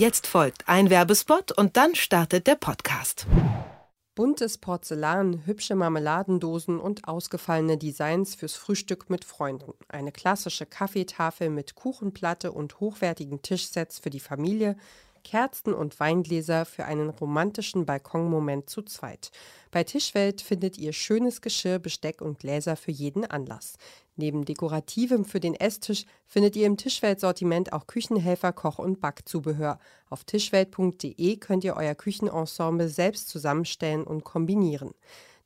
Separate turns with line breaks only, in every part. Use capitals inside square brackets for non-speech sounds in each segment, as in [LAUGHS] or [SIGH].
Jetzt folgt ein Werbespot und dann startet der Podcast.
Buntes Porzellan, hübsche Marmeladendosen und ausgefallene Designs fürs Frühstück mit Freunden. Eine klassische Kaffeetafel mit Kuchenplatte und hochwertigen Tischsets für die Familie Kerzen und Weingläser für einen romantischen Balkonmoment zu zweit. Bei Tischwelt findet ihr schönes Geschirr, Besteck und Gläser für jeden Anlass. Neben Dekorativem für den Esstisch findet ihr im Tischwelt-Sortiment auch Küchenhelfer, Koch- und Backzubehör. Auf tischwelt.de könnt ihr euer Küchenensemble selbst zusammenstellen und kombinieren.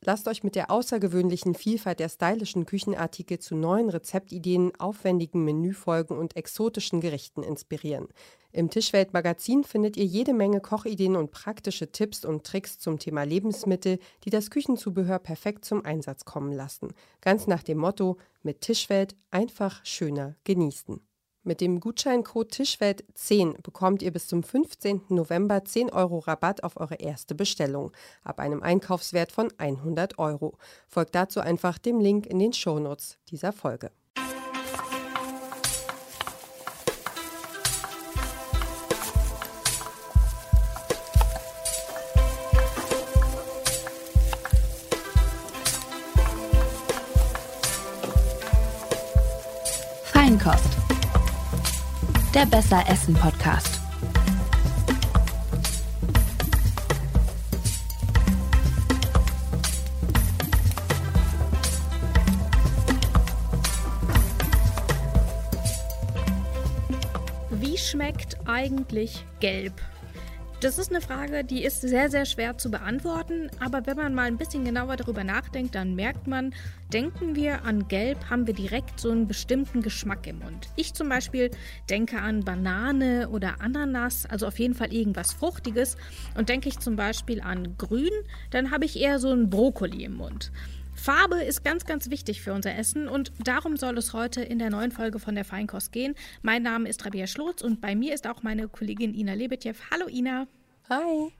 Lasst euch mit der außergewöhnlichen Vielfalt der stylischen Küchenartikel zu neuen Rezeptideen, aufwendigen Menüfolgen und exotischen Gerichten inspirieren. Im Tischwelt-Magazin findet ihr jede Menge Kochideen und praktische Tipps und Tricks zum Thema Lebensmittel, die das Küchenzubehör perfekt zum Einsatz kommen lassen. Ganz nach dem Motto: mit Tischwelt einfach schöner genießen. Mit dem Gutscheincode Tischwelt10 bekommt ihr bis zum 15. November 10 Euro Rabatt auf eure erste Bestellung ab einem Einkaufswert von 100 Euro. Folgt dazu einfach dem Link in den Shownotes dieser Folge.
Der Besser Essen Podcast.
Wie schmeckt eigentlich gelb? Das ist eine Frage, die ist sehr, sehr schwer zu beantworten. Aber wenn man mal ein bisschen genauer darüber nachdenkt, dann merkt man, denken wir an Gelb, haben wir direkt so einen bestimmten Geschmack im Mund. Ich zum Beispiel denke an Banane oder Ananas, also auf jeden Fall irgendwas Fruchtiges. Und denke ich zum Beispiel an Grün, dann habe ich eher so einen Brokkoli im Mund. Farbe ist ganz, ganz wichtig für unser Essen und darum soll es heute in der neuen Folge von der Feinkost gehen. Mein Name ist Rabia Schlotz und bei mir ist auch meine Kollegin Ina Lebetjew. Hallo Ina.
Hi.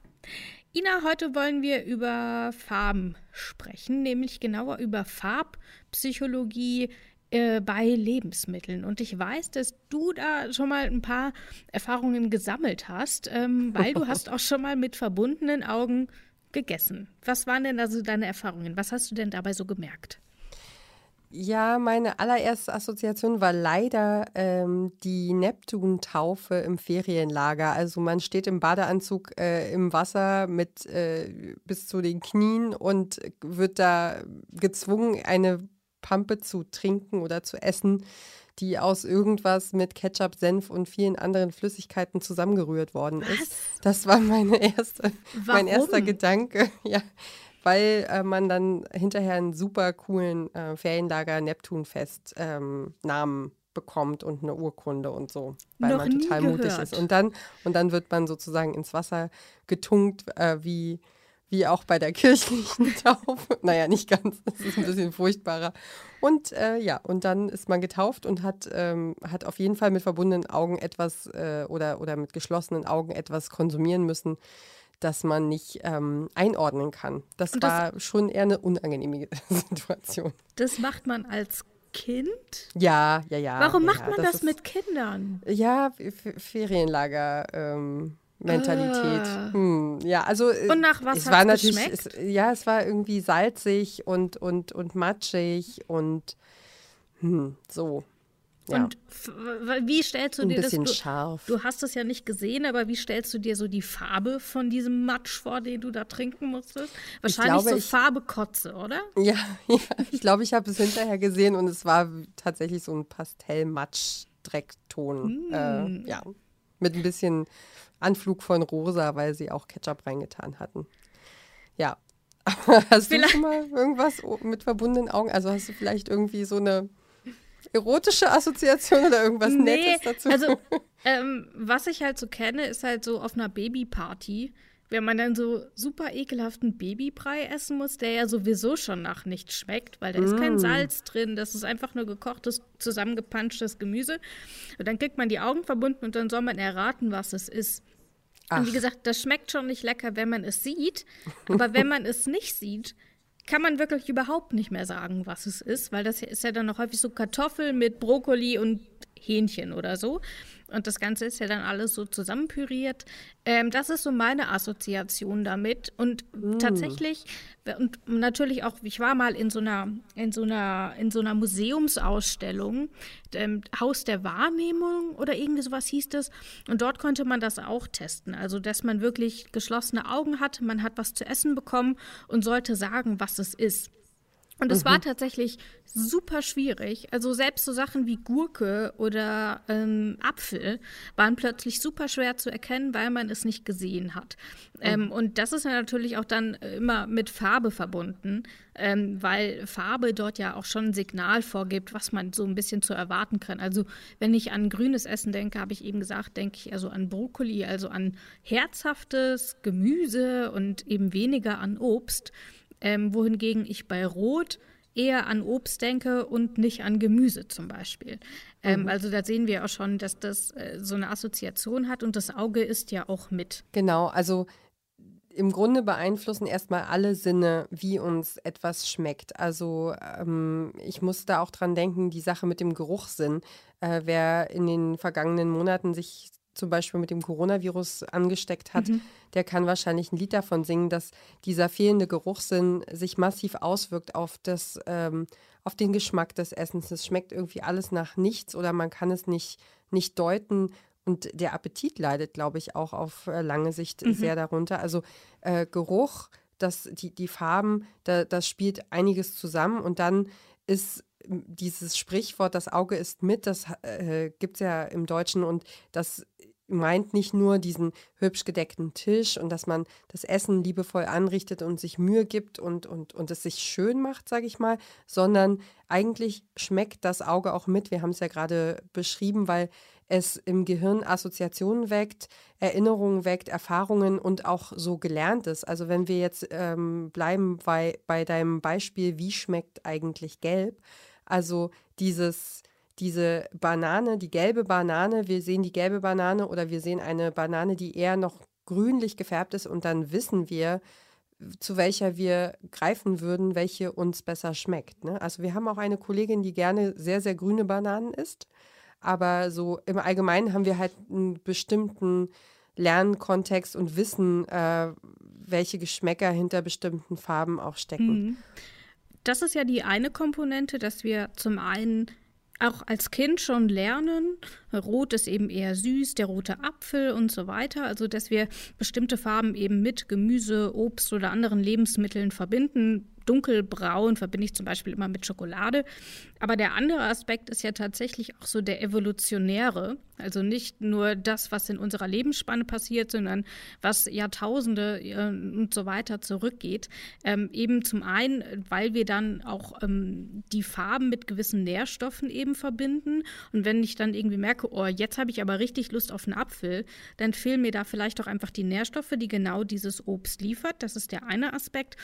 Ina, heute wollen wir über Farben sprechen, nämlich genauer über Farbpsychologie äh, bei Lebensmitteln. Und ich weiß, dass du da schon mal ein paar Erfahrungen gesammelt hast, ähm, weil du [LAUGHS] hast auch schon mal mit verbundenen Augen gegessen. Was waren denn also deine Erfahrungen? Was hast du denn dabei so gemerkt?
Ja, meine allererste Assoziation war leider ähm, die Neptun-Taufe im Ferienlager. Also man steht im Badeanzug äh, im Wasser mit äh, bis zu den Knien und wird da gezwungen, eine Pampe zu trinken oder zu essen, die aus irgendwas mit Ketchup, Senf und vielen anderen Flüssigkeiten zusammengerührt worden
Was?
ist. Das war meine erste, mein erster Gedanke. [LAUGHS] Ja, weil äh, man dann hinterher einen super coolen äh, Ferienlager Neptunfest ähm, Namen bekommt und eine Urkunde und so, weil
Noch
man total mutig ist. Und dann, und dann wird man sozusagen ins Wasser getunkt, äh, wie, wie auch bei der kirchlichen [LAUGHS] Taufe. naja, nicht ganz, das ist ein bisschen furchtbarer. Und äh, ja, und dann ist man getauft und hat, ähm, hat auf jeden Fall mit verbundenen Augen etwas äh, oder, oder mit geschlossenen Augen etwas konsumieren müssen, das man nicht ähm, einordnen kann. Das,
das-
war schon eher eine unangenehme [LAUGHS] Situation.
Das macht man als Kind?
Ja, ja, ja.
Warum
ja,
macht man das,
ist-
mit Kindern?
Ja, Ferienlager. Ähm, Mentalität.
Ah.
Hm, ja, also äh,
Und nach was
es war natürlich, es, ja, es war irgendwie salzig und und und matschig und hm, so. Ja,
Und wie stellst du
ein
dir das?
bisschen
Du,
scharf.
du hast es ja nicht gesehen, aber wie stellst du dir so die Farbe von diesem Matsch vor, den du da trinken musstest? Wahrscheinlich
glaube,
so
ich-
Farbe Kotze, oder? [LAUGHS]
Ja, ja ich glaube, ich habe es hinterher gesehen und es war tatsächlich so ein Pastell-Matsch-Dreckton. Äh, ja, mit ein bisschen Anflug von rosa, weil sie auch Ketchup reingetan hatten. Ja. [LAUGHS] Hast
Vielleicht-
du schon mal irgendwas mit verbundenen Augen? Also hast du vielleicht irgendwie so eine erotische Assoziation oder irgendwas Nettes dazu?
also [LAUGHS] ähm, was ich halt so kenne, ist halt so auf einer Babyparty, wenn man dann so super ekelhaften Babybrei essen muss, der ja sowieso schon nach nichts schmeckt, weil da ist
Mm.
kein Salz drin, das ist einfach nur gekochtes, zusammengepanschtes Gemüse. Und dann kriegt man die Augen verbunden und dann soll man erraten, was es ist. Und wie
Ach.
gesagt, das schmeckt schon nicht lecker, wenn man es sieht. Aber wenn man es nicht sieht, kann man wirklich überhaupt nicht mehr sagen, was es ist, weil das ist ja dann noch häufig so Kartoffel mit Brokkoli und Hähnchen oder so. Und das Ganze ist ja dann alles so zusammenpüriert. Ähm, das ist so meine Assoziation damit. Und mm. tatsächlich, und natürlich auch, ich war mal in so einer, in so einer, in so einer Museumsausstellung, ähm, Haus der Wahrnehmung oder irgendwie sowas hieß das. Und dort konnte man das auch testen. Also, dass man wirklich geschlossene Augen hat, man hat was zu essen bekommen und sollte sagen, was es ist. Und es mhm. war tatsächlich super schwierig. Also selbst so Sachen wie Gurke oder ähm, Apfel waren plötzlich super schwer zu erkennen, weil man es nicht gesehen hat. Mhm. Ähm, und das ist ja natürlich auch dann immer mit Farbe verbunden, ähm, weil Farbe dort ja auch schon ein Signal vorgibt, was man so ein bisschen zu erwarten kann. Also wenn ich an grünes Essen denke, habe ich eben gesagt, denke ich also an Brokkoli, also an herzhaftes Gemüse und eben weniger an Obst ähm, wohingegen ich bei Rot eher an Obst denke und nicht an Gemüse zum Beispiel. Ähm, mhm. Also da sehen wir auch schon, dass das äh, so eine Assoziation hat und das Auge ist ja auch mit.
Genau, also im Grunde beeinflussen erstmal alle Sinne, wie uns etwas schmeckt. Also ähm, ich muss da auch dran denken, die Sache mit dem Geruchssinn. Äh, wer in den vergangenen Monaten sich zum Beispiel mit dem Coronavirus angesteckt hat, mhm. der kann wahrscheinlich ein Lied davon singen, dass dieser fehlende Geruchssinn sich massiv auswirkt auf, das, ähm, auf den Geschmack des Essens. Es schmeckt irgendwie alles nach nichts oder man kann es nicht, nicht deuten. Und der Appetit leidet, glaube ich, auch auf äh, lange Sicht mhm. sehr darunter. Also äh, Geruch, das, die, die Farben, da, das spielt einiges zusammen. Und dann ist dieses Sprichwort, das Auge ist mit, das äh, gibt es ja im Deutschen und das meint nicht nur diesen hübsch gedeckten Tisch und dass man das Essen liebevoll anrichtet und sich Mühe gibt und, und, und es sich schön macht, sage ich mal, sondern eigentlich schmeckt das Auge auch mit. Wir haben es ja gerade beschrieben, weil es im Gehirn Assoziationen weckt, Erinnerungen weckt, Erfahrungen und auch so gelernt ist. Also wenn wir jetzt ähm, bleiben bei, bei deinem Beispiel, wie schmeckt eigentlich gelb? Also dieses diese Banane, die gelbe Banane, wir sehen die gelbe Banane oder wir sehen eine Banane, die eher noch grünlich gefärbt ist und dann wissen wir, zu welcher wir greifen würden, welche uns besser schmeckt. Ne? Also wir haben auch eine Kollegin, die gerne sehr, sehr grüne Bananen isst, aber so im Allgemeinen haben wir halt einen bestimmten Lernkontext und wissen, äh, welche Geschmäcker hinter bestimmten Farben auch stecken. Mhm.
Das ist ja die eine Komponente, dass wir zum einen auch als Kind schon lernen. Rot ist eben eher süß, der rote Apfel und so weiter. Also, dass wir bestimmte Farben eben mit Gemüse, Obst oder anderen Lebensmitteln verbinden, dunkelbraun verbinde ich zum Beispiel immer mit Schokolade. Aber der andere Aspekt ist ja tatsächlich auch so der evolutionäre. Also nicht nur das, was in unserer Lebensspanne passiert, sondern was Jahrtausende äh, und so weiter zurückgeht. Ähm, eben zum einen, weil wir dann auch ähm, die Farben mit gewissen Nährstoffen eben verbinden. Und wenn ich dann irgendwie merke, oh, jetzt habe ich aber richtig Lust auf einen Apfel, dann fehlen mir da vielleicht auch einfach die Nährstoffe, die genau dieses Obst liefert. Das ist der eine Aspekt.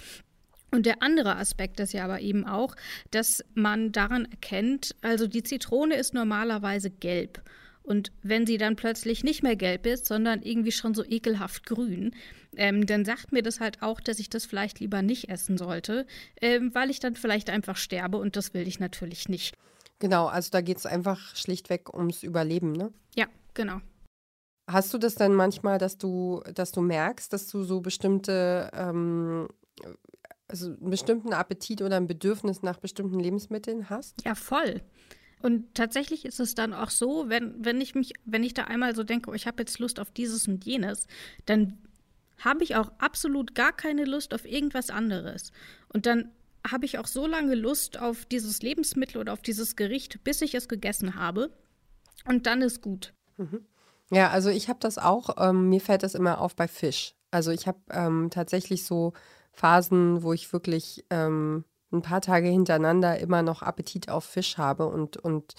Und der andere Aspekt ist ja aber eben auch, dass man daran erkennt, also die Zitrone ist normalerweise gelb. Und wenn sie dann plötzlich nicht mehr gelb ist, sondern irgendwie schon so ekelhaft grün, ähm, dann sagt mir das halt auch, dass ich das vielleicht lieber nicht essen sollte, ähm, weil ich dann vielleicht einfach sterbe und das will ich natürlich nicht.
Genau, also da geht es einfach schlichtweg ums Überleben, ne?
Ja, genau.
Hast du das dann manchmal, dass du, dass du merkst, dass du so bestimmte ähm, also einen bestimmten Appetit oder ein Bedürfnis nach bestimmten Lebensmitteln hast?
Ja, voll. Und tatsächlich ist es dann auch so, wenn, wenn ich mich, wenn ich da einmal so denke, oh, ich habe jetzt Lust auf dieses und jenes, dann habe ich auch absolut gar keine Lust auf irgendwas anderes. Und dann habe ich auch so lange Lust auf dieses Lebensmittel oder auf dieses Gericht, bis ich es gegessen habe. Und dann ist gut.
Mhm. Ja, also ich habe das auch. Ähm, mir fällt das immer auf bei Fisch. Also ich habe ähm, tatsächlich so Phasen, wo ich wirklich ähm, ein paar Tage hintereinander immer noch Appetit auf Fisch habe und, und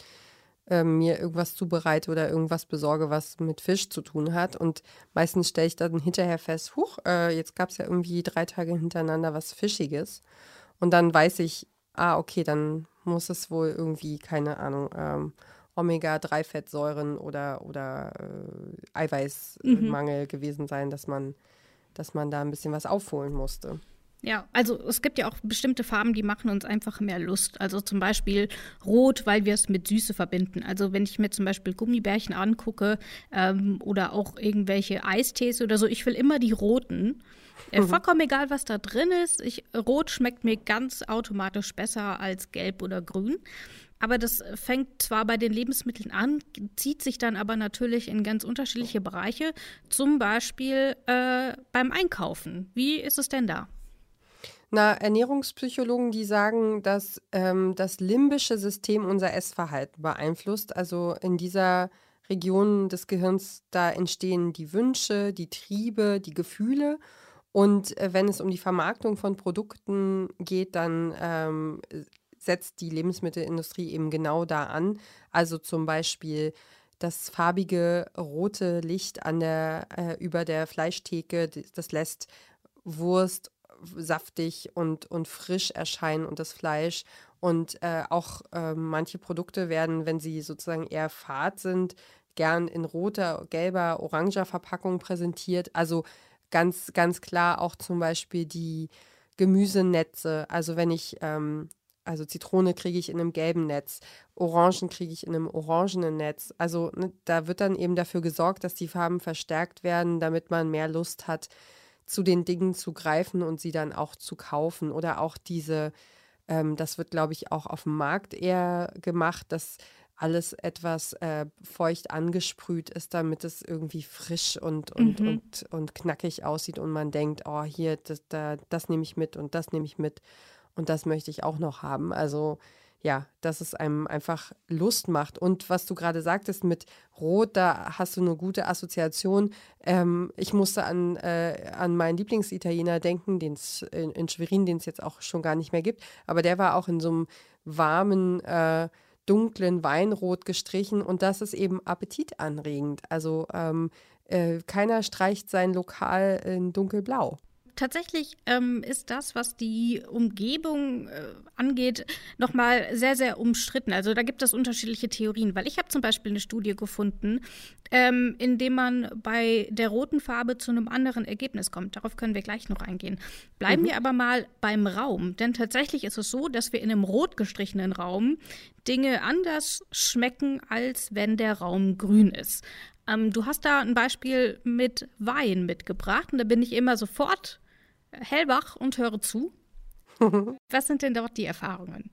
ähm, mir irgendwas zubereite oder irgendwas besorge, was mit Fisch zu tun hat. Und meistens stelle ich dann hinterher fest, huch, äh, jetzt gab es ja irgendwie drei Tage hintereinander was Fischiges. Und dann weiß ich, ah, okay, dann muss es wohl irgendwie, keine Ahnung, ähm, Omega-3-Fettsäuren oder, oder äh, Eiweißmangel mhm. gewesen sein, dass man dass man da ein bisschen was aufholen musste.
Ja, also es gibt ja auch bestimmte Farben, die machen uns einfach mehr Lust. Also zum Beispiel Rot, weil wir es mit Süße verbinden. Also wenn ich mir zum Beispiel Gummibärchen angucke ähm, oder auch irgendwelche Eistees oder so, ich will immer die roten. Äh, mhm. Vollkommen egal, was da drin ist. Ich, Rot schmeckt mir ganz automatisch besser als Gelb oder Grün. Aber das fängt zwar bei den Lebensmitteln an, zieht sich dann aber natürlich in ganz unterschiedliche Bereiche, zum Beispiel äh, beim Einkaufen. Wie ist es denn da?
Na, Ernährungspsychologen, die sagen, dass ähm, das limbische System unser Essverhalten beeinflusst. Also in dieser Region des Gehirns, da entstehen die Wünsche, die Triebe, die Gefühle. Und äh, wenn es um die Vermarktung von Produkten geht, dann ähm, setzt die Lebensmittelindustrie eben genau da an. Also zum Beispiel das farbige rote Licht an der, äh, über der Fleischtheke, das lässt Wurst saftig und, und frisch erscheinen und das Fleisch. Und äh, auch äh, manche Produkte werden, wenn sie sozusagen eher fad sind, gern in roter, gelber, oranger Verpackung präsentiert. Also ganz, ganz klar auch zum Beispiel die Gemüsenetze. Also wenn ich ähm, also Zitrone kriege ich in einem gelben Netz, Orangen kriege ich in einem orangenen Netz. Also ne, da wird dann eben dafür gesorgt, dass die Farben verstärkt werden, damit man mehr Lust hat, zu den Dingen zu greifen und sie dann auch zu kaufen. Oder auch diese, ähm, das wird, glaube ich, auch auf dem Markt eher gemacht, dass alles etwas äh, feucht angesprüht ist, damit es irgendwie frisch und, und, mhm. und, und knackig aussieht und man denkt, oh, hier, das, da, das nehme ich mit und das nehme ich mit. Und das möchte ich auch noch haben. Also ja, dass es einem einfach Lust macht. Und was du gerade sagtest mit Rot, da hast du eine gute Assoziation. Ähm, ich musste an, äh, an meinen Lieblingsitaliener denken, den es in, in, Schwerin, den es jetzt auch schon gar nicht mehr gibt. Aber der war auch in so einem warmen, äh, dunklen Weinrot gestrichen. Und das ist eben appetitanregend. Also ähm, äh, keiner streicht sein Lokal in dunkelblau
tatsächlich ähm, ist das, was die Umgebung äh, angeht, nochmal sehr, sehr umstritten. Also da gibt es unterschiedliche Theorien, weil ich habe zum Beispiel eine Studie gefunden, ähm, in dem man bei der roten Farbe zu einem anderen Ergebnis kommt. Darauf können wir gleich noch eingehen. Bleiben mhm. wir aber mal beim Raum, denn tatsächlich ist es so, dass wir in einem rot gestrichenen Raum Dinge anders schmecken, als wenn der Raum grün ist. Ähm, du hast da ein Beispiel mit Wein mitgebracht und da bin ich immer sofort hellwach und höre zu. [LAUGHS] Was sind denn dort die Erfahrungen?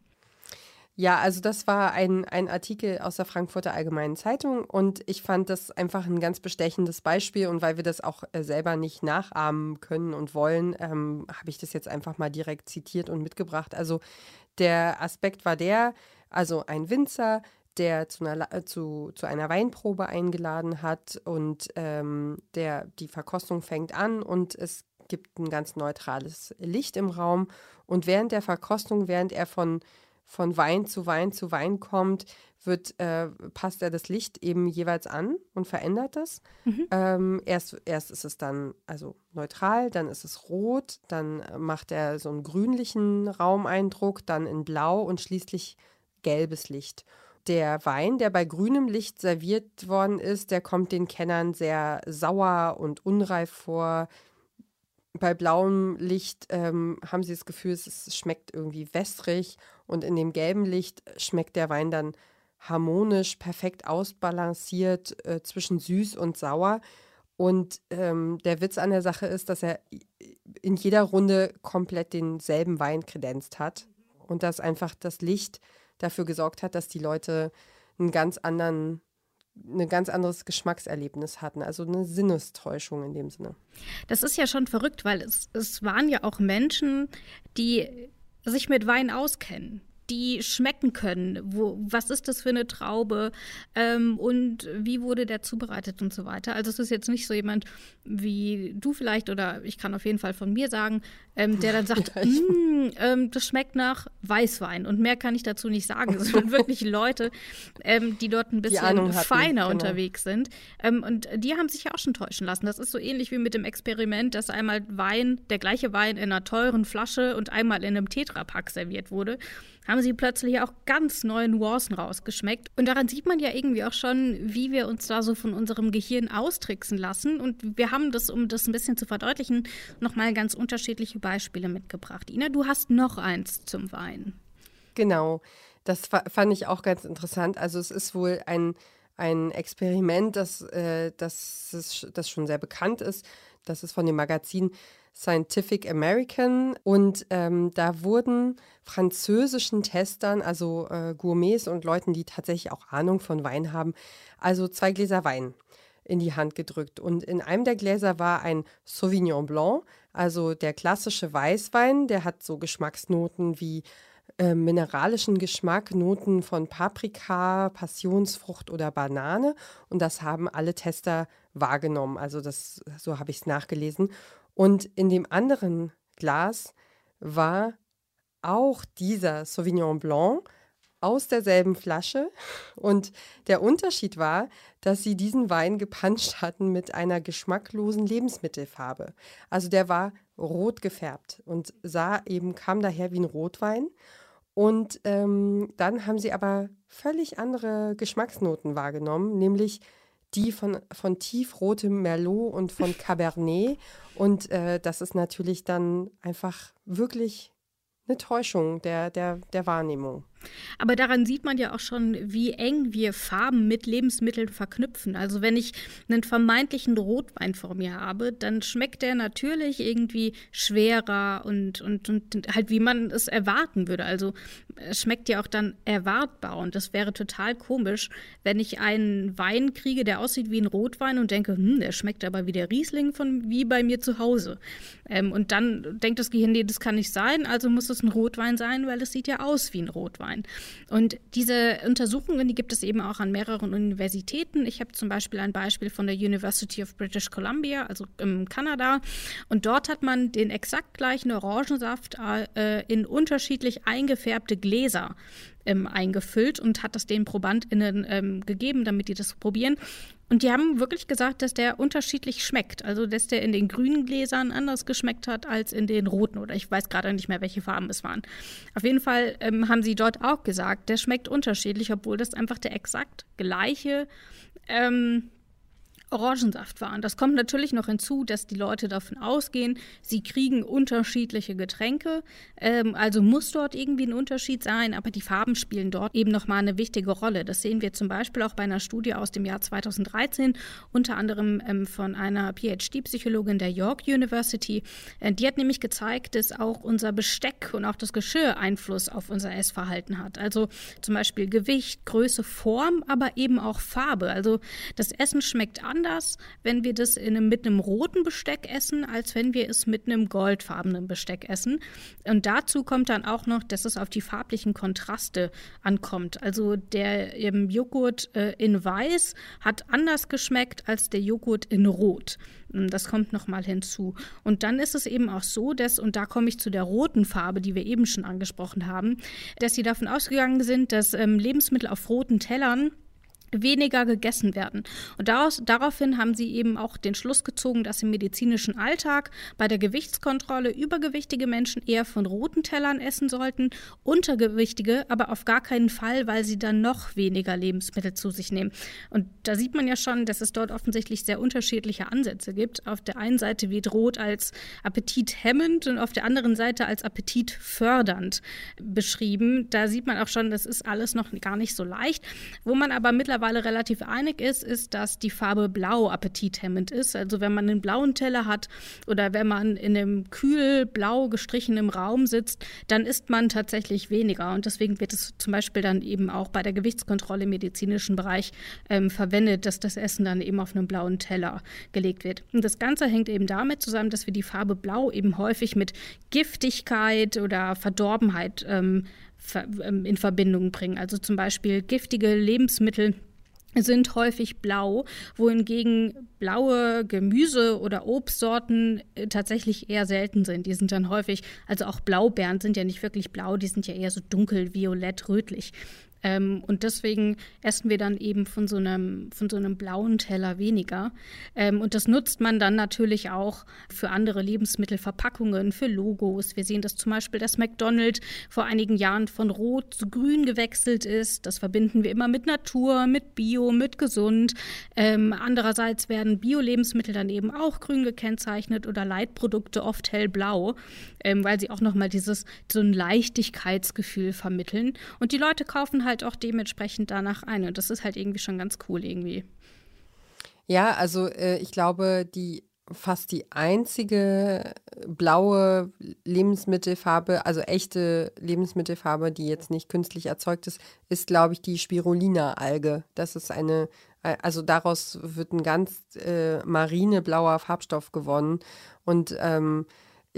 Ja, also das war ein, ein Artikel aus der Frankfurter Allgemeinen Zeitung und ich fand das einfach ein ganz bestechendes Beispiel und weil wir das auch äh, selber nicht nachahmen können und wollen, ähm, habe ich das jetzt einfach mal direkt zitiert und mitgebracht. Also der Aspekt war der, also ein Winzer, der zu einer, äh, zu, zu einer Weinprobe eingeladen hat und ähm, der die Verkostung fängt an und es gibt ein ganz neutrales Licht im Raum. Und während der Verkostung, während er von, von Wein zu Wein zu Wein kommt, wird, äh, passt er das Licht eben jeweils an und verändert es. Mhm. Ähm, erst, erst ist es dann also neutral, dann ist es rot, dann macht er so einen grünlichen Raumeindruck, dann in blau und schließlich gelbes Licht. Der Wein, der bei grünem Licht serviert worden ist, der kommt den Kennern sehr sauer und unreif vor bei blauem Licht ähm, haben sie das Gefühl, es schmeckt irgendwie wässrig und in dem gelben Licht schmeckt der Wein dann harmonisch, perfekt ausbalanciert äh, zwischen süß und sauer. Und ähm, der Witz an der Sache ist, dass er in jeder Runde komplett denselben Wein kredenzt hat und dass einfach das Licht dafür gesorgt hat, dass die Leute einen ganz anderen ein ganz anderes Geschmackserlebnis hatten, also eine Sinnestäuschung in dem Sinne.
Das ist ja schon verrückt, weil es, es waren ja auch Menschen, die sich mit Wein auskennen die schmecken können. Wo, was ist das für eine Traube ähm, und wie wurde der zubereitet und so weiter. Also es ist jetzt nicht so jemand wie du vielleicht oder ich kann auf jeden Fall von mir sagen, ähm, der dann sagt, ja, mm, ähm, das schmeckt nach Weißwein und mehr kann ich dazu nicht sagen. Es sind wirklich Leute, ähm, die dort ein bisschen feiner genau. unterwegs sind ähm, und die haben sich ja auch schon täuschen lassen. Das ist so ähnlich wie mit dem Experiment, dass einmal Wein, der gleiche Wein in einer teuren Flasche und einmal in einem Tetrapack serviert wurde haben sie plötzlich auch ganz neue Nuancen rausgeschmeckt. Und daran sieht man ja irgendwie auch schon, wie wir uns da so von unserem Gehirn austricksen lassen. Und wir haben das, um das ein bisschen zu verdeutlichen, nochmal ganz unterschiedliche Beispiele mitgebracht. Ina, du hast noch eins zum Wein.
Genau, das fand ich auch ganz interessant. Also es ist wohl ein, ein Experiment, das, äh, das, das schon sehr bekannt ist. Das ist von dem Magazin Scientific American und ähm, da wurden französischen Testern, also äh, Gourmets und Leuten, die tatsächlich auch Ahnung von Wein haben, also zwei Gläser Wein in die Hand gedrückt. Und in einem der Gläser war ein Sauvignon Blanc, also der klassische Weißwein, der hat so Geschmacksnoten wie äh, mineralischen Geschmack, Noten von Paprika, Passionsfrucht oder Banane. Und das haben alle Tester wahrgenommen. Also das, so habe ich es nachgelesen. Und in dem anderen Glas war auch dieser Sauvignon Blanc aus derselben Flasche. Und der Unterschied war, dass sie diesen Wein gepanscht hatten mit einer geschmacklosen Lebensmittelfarbe. Also der war rot gefärbt und sah eben, kam daher wie ein Rotwein. Und ähm, dann haben sie aber völlig andere Geschmacksnoten wahrgenommen, nämlich die von, von tiefrotem Merlot und von [LAUGHS] Cabernet. Und äh, das ist natürlich dann einfach wirklich eine Täuschung der, der, der Wahrnehmung.
Aber daran sieht man ja auch schon, wie eng wir Farben mit Lebensmitteln verknüpfen. Also wenn ich einen vermeintlichen Rotwein vor mir habe, dann schmeckt der natürlich irgendwie schwerer und, und, und halt wie man es erwarten würde. Also es schmeckt ja auch dann erwartbar und das wäre total komisch, wenn ich einen Wein kriege, der aussieht wie ein Rotwein und denke, hm, der schmeckt aber wie der Riesling von wie bei mir zu Hause. Ähm, und dann denkt das Gehirn, nee, das kann nicht sein, also muss es ein Rotwein sein, weil es sieht ja aus wie ein Rotwein. Wein. Und diese Untersuchungen, die gibt es eben auch an mehreren Universitäten. Ich habe zum Beispiel ein Beispiel von der University of British Columbia, also in Kanada. Und dort hat man den exakt gleichen Orangensaft äh, in unterschiedlich eingefärbte Gläser ähm, eingefüllt und hat das den ProbandInnen ähm, gegeben, damit die das probieren. Und die haben wirklich gesagt, dass der unterschiedlich schmeckt. Also, dass der in den grünen Gläsern anders geschmeckt hat als in den roten. Oder ich weiß gerade nicht mehr, welche Farben es waren. Auf jeden Fall ähm, haben sie dort auch gesagt, der schmeckt unterschiedlich, obwohl das einfach der exakt gleiche ähm, Orangensaft waren. Das kommt natürlich noch hinzu, dass die Leute davon ausgehen, sie kriegen unterschiedliche Getränke. Ähm, also muss dort irgendwie ein Unterschied sein, aber die Farben spielen dort eben nochmal eine wichtige Rolle. Das sehen wir zum Beispiel auch bei einer Studie aus dem Jahr 2013, unter anderem ähm, von einer PhD-Psychologin der York University. Äh, die hat nämlich gezeigt, dass auch unser Besteck und auch das Geschirr Einfluss auf unser Essverhalten hat. Also zum Beispiel Gewicht, Größe, Form, aber eben auch Farbe. Also das Essen schmeckt an anders, wenn wir das einem, mit einem roten Besteck essen, als wenn wir es mit einem goldfarbenen Besteck essen. Und dazu kommt dann auch noch, dass es auf die farblichen Kontraste ankommt. Also der Joghurt äh, in Weiß hat anders geschmeckt als der Joghurt in Rot. Das kommt nochmal hinzu. Und dann ist es eben auch so, dass, und da komme ich zu der roten Farbe, die wir eben schon angesprochen haben, dass sie davon ausgegangen sind, dass ähm, Lebensmittel auf roten Tellern weniger gegessen werden. Und daraus, daraufhin haben sie eben auch den Schluss gezogen, dass im medizinischen Alltag bei der Gewichtskontrolle übergewichtige Menschen eher von roten Tellern essen sollten, untergewichtige aber auf gar keinen Fall, weil sie dann noch weniger Lebensmittel zu sich nehmen. Und da sieht man ja schon, dass es dort offensichtlich sehr unterschiedliche Ansätze gibt. Auf der einen Seite wird Rot als appetithemmend und auf der anderen Seite als appetitfördernd beschrieben. Da sieht man auch schon, das ist alles noch gar nicht so leicht. Wo man aber mittlerweile mittlerweile relativ einig ist, ist, dass die Farbe Blau appetithemmend ist. Also wenn man einen blauen Teller hat oder wenn man in einem kühl blau gestrichenen Raum sitzt, dann isst man tatsächlich weniger. Und deswegen wird es zum Beispiel dann eben auch bei der Gewichtskontrolle im medizinischen Bereich ähm, verwendet, dass das Essen dann eben auf einem blauen Teller gelegt wird. Und das Ganze hängt eben damit zusammen, dass wir die Farbe Blau eben häufig mit Giftigkeit oder Verdorbenheit ähm, ähm in Verbindung bringen. Also zum Beispiel giftige Lebensmittel sind häufig blau, wohingegen blaue Gemüse- oder Obstsorten äh, tatsächlich eher selten sind. Die sind dann häufig, also auch Blaubeeren sind ja nicht wirklich blau, die sind ja eher so dunkel, violett, rötlich. Ähm, und deswegen essen wir dann eben von so einem, von so einem blauen Teller weniger. Ähm, und das nutzt man dann natürlich auch für andere Lebensmittelverpackungen, für Logos. Wir sehen das zum Beispiel, dass McDonald's vor einigen Jahren von rot zu grün gewechselt ist. Das verbinden wir immer mit Natur, mit Bio, mit gesund. Ähm, andererseits werden Bio-Lebensmittel dann eben auch grün gekennzeichnet oder Leitprodukte oft hellblau, ähm, weil sie auch nochmal dieses so ein Leichtigkeitsgefühl vermitteln. Und die Leute kaufen halt auch dementsprechend danach ein. Und das ist halt irgendwie schon ganz cool irgendwie.
Ja, also äh, ich glaube, die fast die einzige blaue Lebensmittelfarbe, also echte Lebensmittelfarbe, die jetzt nicht künstlich erzeugt ist, ist, glaube ich, die Spirulina-Alge. Das ist eine, äh, also daraus wird ein ganz äh, marineblauer Farbstoff gewonnen. Und ähm,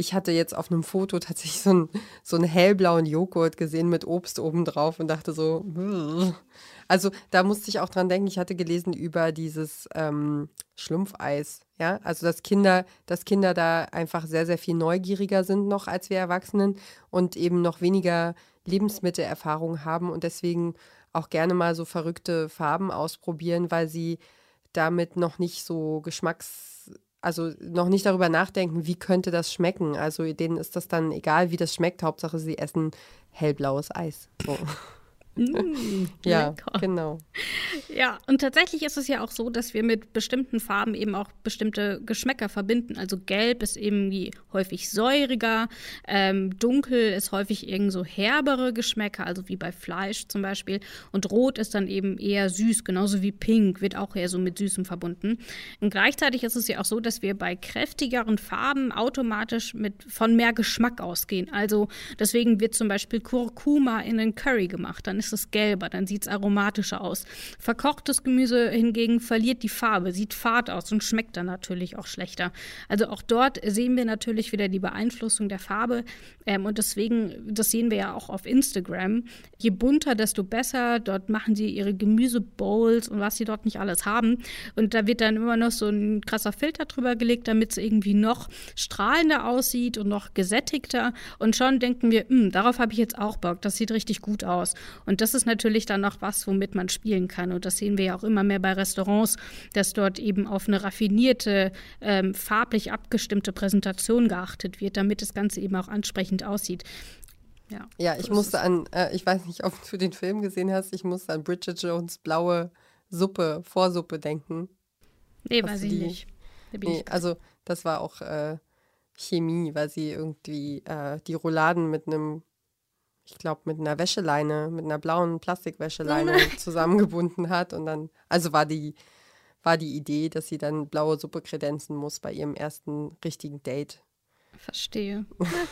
ich hatte jetzt auf einem Foto tatsächlich so einen, so einen hellblauen Joghurt gesehen mit Obst obendrauf und dachte so, also da musste ich auch dran denken, ich hatte gelesen über dieses ähm, Schlumpfeis, ja, also dass Kinder, dass Kinder da einfach sehr, sehr viel neugieriger sind noch als wir Erwachsenen und eben noch weniger Lebensmittelerfahrung haben und deswegen auch gerne mal so verrückte Farben ausprobieren, weil sie damit noch nicht so geschmacks also noch nicht darüber nachdenken, wie könnte das schmecken. Also denen ist das dann egal, wie das schmeckt. Hauptsache, sie essen hellblaues Eis. So.
Mm,
ja, lecker. genau.
Ja, und tatsächlich ist es ja auch so, dass wir mit bestimmten Farben eben auch bestimmte Geschmäcker verbinden. Also gelb ist irgendwie häufig säuriger, ähm, dunkel ist häufig irgend so herbere Geschmäcker, also wie bei Fleisch zum Beispiel. Und rot ist dann eben eher süß, genauso wie pink wird auch eher so mit Süßem verbunden. Und gleichzeitig ist es ja auch so, dass wir bei kräftigeren Farben automatisch mit, von mehr Geschmack ausgehen. Also deswegen wird zum Beispiel Kurkuma in einen Curry gemacht. Dann ist es gelber, dann sieht es aromatischer aus. Verkochtes Gemüse hingegen verliert die Farbe, sieht fad aus und schmeckt dann natürlich auch schlechter. Also auch dort sehen wir natürlich wieder die Beeinflussung der Farbe ähm, und deswegen, das sehen wir ja auch auf Instagram. Je bunter, desto besser. Dort machen sie ihre Gemüsebowls und was sie dort nicht alles haben. Und da wird dann immer noch so ein krasser Filter drüber gelegt, damit es irgendwie noch strahlender aussieht und noch gesättigter. Und schon denken wir, hm, darauf habe ich jetzt auch Bock. Das sieht richtig gut aus. Und das ist natürlich dann noch was, womit man spielen kann. Und das sehen wir ja auch immer mehr bei Restaurants, dass dort eben auf eine raffinierte, ähm, farblich abgestimmte Präsentation geachtet wird, damit das Ganze eben auch ansprechend aussieht.
Ja, ja ich musste an, äh, ich weiß nicht, ob du den Film gesehen hast, ich musste an Bridget Jones blaue Suppe, Vorsuppe denken.
Nee, weiß ich nicht.
Nee, also das war auch äh, Chemie, weil sie irgendwie äh, die Rouladen mit einem ich glaube, mit einer Wäscheleine, mit einer blauen Plastikwäscheleine oh [LAUGHS] zusammengebunden hat. Und dann, also war die, war die Idee, dass sie dann blaue Suppe kredenzen muss bei ihrem ersten richtigen Date.
Verstehe.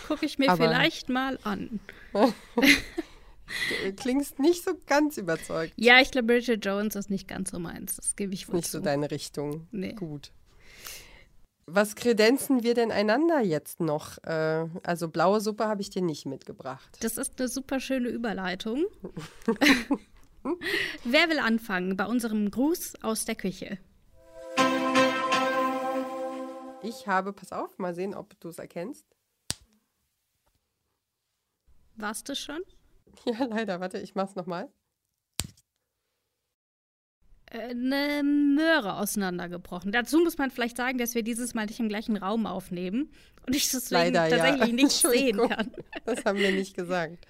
Gucke ich mir vielleicht mal an.
Du [LAUGHS] klingst nicht so ganz überzeugt.
Ja, ich glaube, Bridget Jones ist nicht ganz so meins. Das gebe ich wohl
Nicht
zu.
so deine Richtung. Nee. Gut. Was kredenzen wir denn einander jetzt noch? Äh, also blaue Suppe habe ich dir nicht mitgebracht.
Das ist eine super schöne Überleitung. [LAUGHS] Wer will anfangen bei unserem Gruß aus der Küche?
Ich habe, pass auf, mal sehen, ob du es erkennst.
Warst du schon? [LAUGHS]
Ja, leider. Warte, ich mach's nochmal
eine Möhre auseinandergebrochen. Dazu muss man vielleicht sagen, dass wir dieses Mal nicht im gleichen Raum aufnehmen und ich das Leider, tatsächlich ja. nicht [LAUGHS] sehen kann.
Das haben wir nicht gesagt.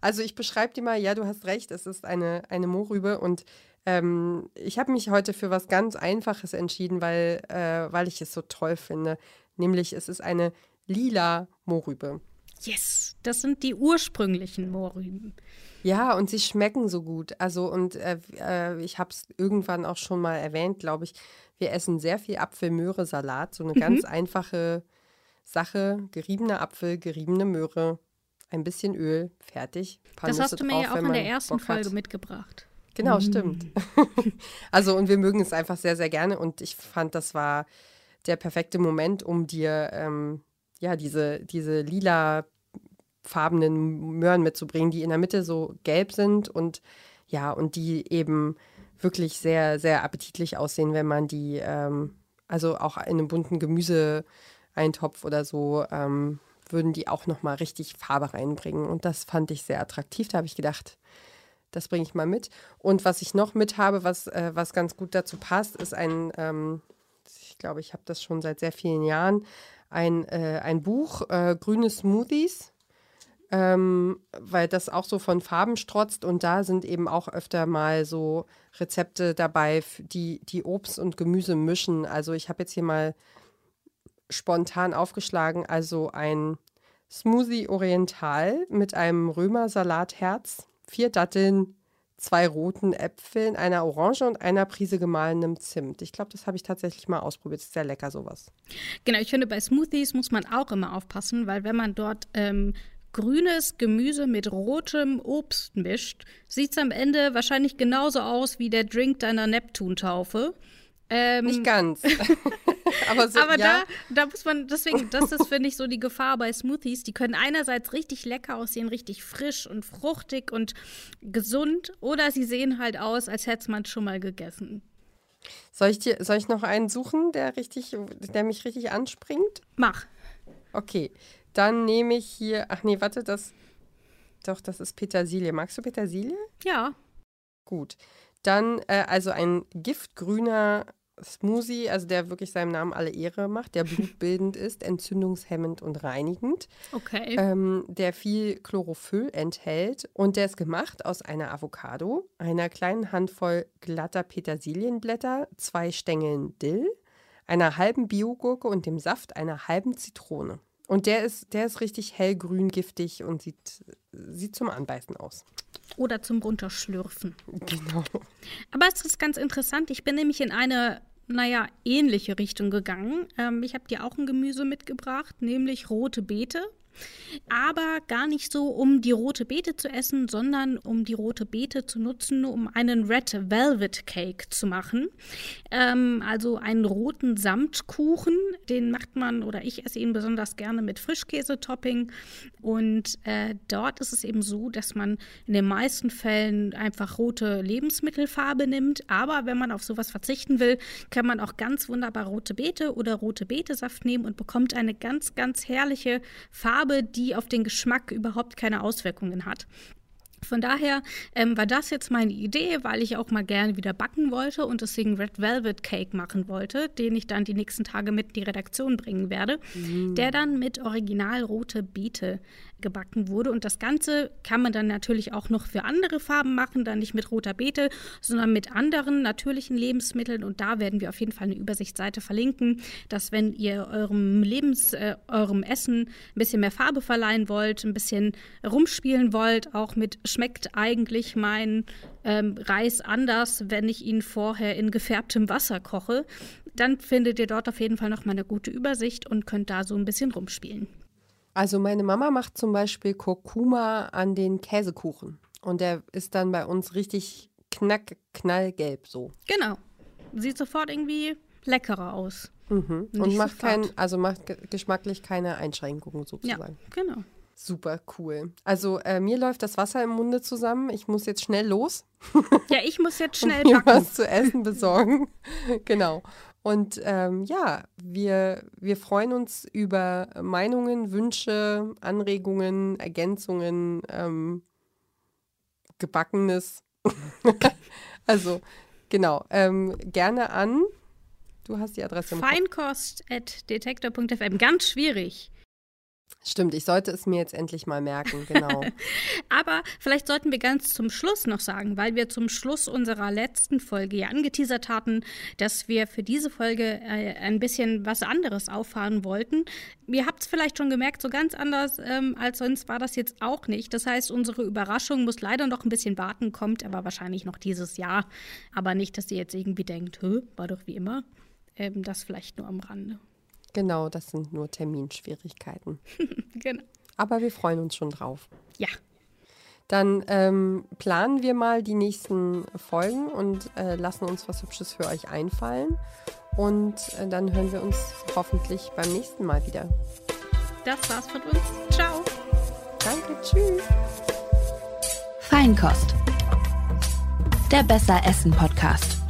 Also ich beschreibe dir mal, ja, du hast recht, es ist eine, eine Mohrrübe und ähm, ich habe mich heute für was ganz Einfaches entschieden, weil, äh, weil ich es so toll finde. Nämlich es ist eine lila Mohrrübe.
Yes, das sind die ursprünglichen Mohrrüben.
Ja, und sie schmecken so gut. Also, und äh, äh ich habe es irgendwann auch schon mal erwähnt, glaube ich. Wir essen sehr viel Apfel-Möhre-Salat. So eine mhm. ganz einfache Sache. Geriebener Apfel, geriebene Möhre, ein bisschen Öl, fertig.
das hast du mir drauf, ja auch in der ersten Folge mitgebracht.
Genau, mm. stimmt. [LAUGHS] also, und wir mögen es einfach sehr, sehr gerne. Und ich fand, das war der perfekte Moment, um dir ähm, ja diese, diese lila farbenen Möhren mitzubringen, die in der Mitte so gelb sind und ja, und die eben wirklich sehr, sehr appetitlich aussehen, wenn man die, ähm, also auch in einem bunten Gemüseeintopf oder so, ähm, würden die auch nochmal richtig Farbe reinbringen. Und das fand ich sehr attraktiv. Da habe ich gedacht, Das bringe ich mal mit. Und was ich noch mit habe, was, äh, was ganz gut dazu passt, ist ein, ähm, ich glaube, ich habe das schon seit sehr vielen Jahren, ein, äh, ein Buch, äh, Grüne Smoothies. Ähm, weil das auch so von Farben strotzt und da sind eben auch öfter mal so Rezepte dabei, die, die Obst und Gemüse mischen. Also ich habe jetzt hier mal spontan aufgeschlagen, also ein Smoothie Oriental mit einem Römer-Salatherz, vier Datteln, zwei roten Äpfeln, einer Orange und einer Prise gemahlenem Zimt. Ich glaube, das habe ich tatsächlich mal ausprobiert. Ist sehr lecker, sowas.
Genau, ich finde, bei Smoothies muss man auch immer aufpassen, weil wenn man dort ähm, grünes Gemüse mit rotem Obst mischt, sieht es am Ende wahrscheinlich genauso aus wie der Drink deiner Neptuntaufe.
Ähm, Nicht ganz. [LAUGHS]
aber, so, aber ja. da, da muss man, deswegen, das ist, finde ich, so die Gefahr bei Smoothies. Die können einerseits richtig lecker aussehen, richtig frisch und fruchtig und gesund, oder sie sehen halt aus, als hätte man schon mal gegessen.
Soll ich, dir, soll ich noch einen suchen, der, richtig, der mich richtig anspringt?
Mach.
Okay, dann nehme ich hier, ach nee, warte, das, doch, das ist Petersilie. Magst du Petersilie?
Ja.
Gut. Dann äh, also ein giftgrüner Smoothie, also der wirklich seinem Namen alle Ehre macht, der [LAUGHS] blutbildend ist, entzündungshemmend und reinigend.
Okay.
Ähm, der viel Chlorophyll enthält und der ist gemacht aus einer Avocado, einer kleinen Handvoll glatter Petersilienblätter, zwei Stängeln Dill, einer halben Biogurke und dem Saft einer halben Zitrone. Und der ist, der ist richtig hellgrün giftig und sieht, sieht zum Anbeißen aus.
Oder zum Runterschlürfen.
Genau.
Aber es ist ganz interessant. Ich bin nämlich in eine, naja, ähnliche Richtung gegangen. Ähm, ich habe dir auch ein Gemüse mitgebracht, nämlich rote Beete. Aber gar nicht so, um die rote Beete zu essen, sondern um die rote Beete zu nutzen, um einen Red Velvet Cake zu machen. Ähm, also einen roten Samtkuchen, den macht man oder ich esse ihn besonders gerne mit Frischkäse-Topping. Und äh, dort ist es eben so, dass man in den meisten Fällen einfach rote Lebensmittelfarbe nimmt. Aber wenn man auf sowas verzichten will, kann man auch ganz wunderbar rote Beete oder rote Betesaft nehmen und bekommt eine ganz, ganz herrliche Farbe Farbe, die auf den Geschmack überhaupt keine Auswirkungen hat. Von daher ähm, war das jetzt meine Idee, weil ich auch mal gerne wieder backen wollte und deswegen Red Velvet Cake machen wollte, den ich dann die nächsten Tage mit in die Redaktion bringen werde, mm. der dann mit original rote Beete gebacken wurde. Und das Ganze kann man dann natürlich auch noch für andere Farben machen, dann nicht mit roter Beete, sondern mit anderen natürlichen Lebensmitteln. Und da werden wir auf jeden Fall eine Übersichtsseite verlinken, dass wenn ihr eurem Lebens, äh, eurem Essen ein bisschen mehr Farbe verleihen wollt, ein bisschen rumspielen wollt, auch mit schmeckt eigentlich mein ähm, Reis anders, wenn ich ihn vorher in gefärbtem Wasser koche, dann findet ihr dort auf jeden Fall noch mal eine gute Übersicht und könnt da so ein bisschen rumspielen.
Also meine Mama macht zum Beispiel Kurkuma an den Käsekuchen. Und der ist dann bei uns richtig knack, knallgelb so.
Genau. Sieht sofort irgendwie leckerer aus.
Mhm. Und macht kein, also macht geschmacklich keine Einschränkungen sozusagen.
Ja, genau.
Super cool. Also äh, mir läuft das Wasser im Munde zusammen. Ich muss jetzt schnell los.
Ja, ich muss jetzt [LAUGHS] schnell
backen. was zu essen besorgen. [LAUGHS] genau. Und ähm, ja, wir, wir freuen uns über Meinungen, Wünsche, Anregungen, Ergänzungen, ähm, Gebackenes. [LAUGHS] also, genau. Ähm, gerne an. Du hast die Adresse.
Feinkost.detektor.fm. Ganz schwierig.
Stimmt, ich sollte es mir jetzt endlich mal merken, genau. [LAUGHS]
Aber vielleicht sollten wir ganz zum Schluss noch sagen, weil wir zum Schluss unserer letzten Folge ja angeteasert hatten, dass wir für diese Folge äh, ein bisschen was anderes auffahren wollten. Ihr habt es vielleicht schon gemerkt, so ganz anders ähm, als sonst war das jetzt auch nicht. Das heißt, unsere Überraschung muss leider noch ein bisschen warten, kommt aber wahrscheinlich noch dieses Jahr. Aber nicht, dass ihr jetzt irgendwie denkt, war doch wie immer. Ähm, das vielleicht nur am Rande.
Genau, das sind nur Terminschwierigkeiten. [LAUGHS]
genau.
Aber wir freuen uns schon drauf.
Ja.
Dann ähm, planen wir mal die nächsten Folgen und äh, lassen uns was Hübsches für euch einfallen. Und äh, dann hören wir uns hoffentlich beim nächsten Mal wieder.
Das war's von uns. Ciao.
Danke, tschüss.
Feinkost. Der Besser Essen Podcast.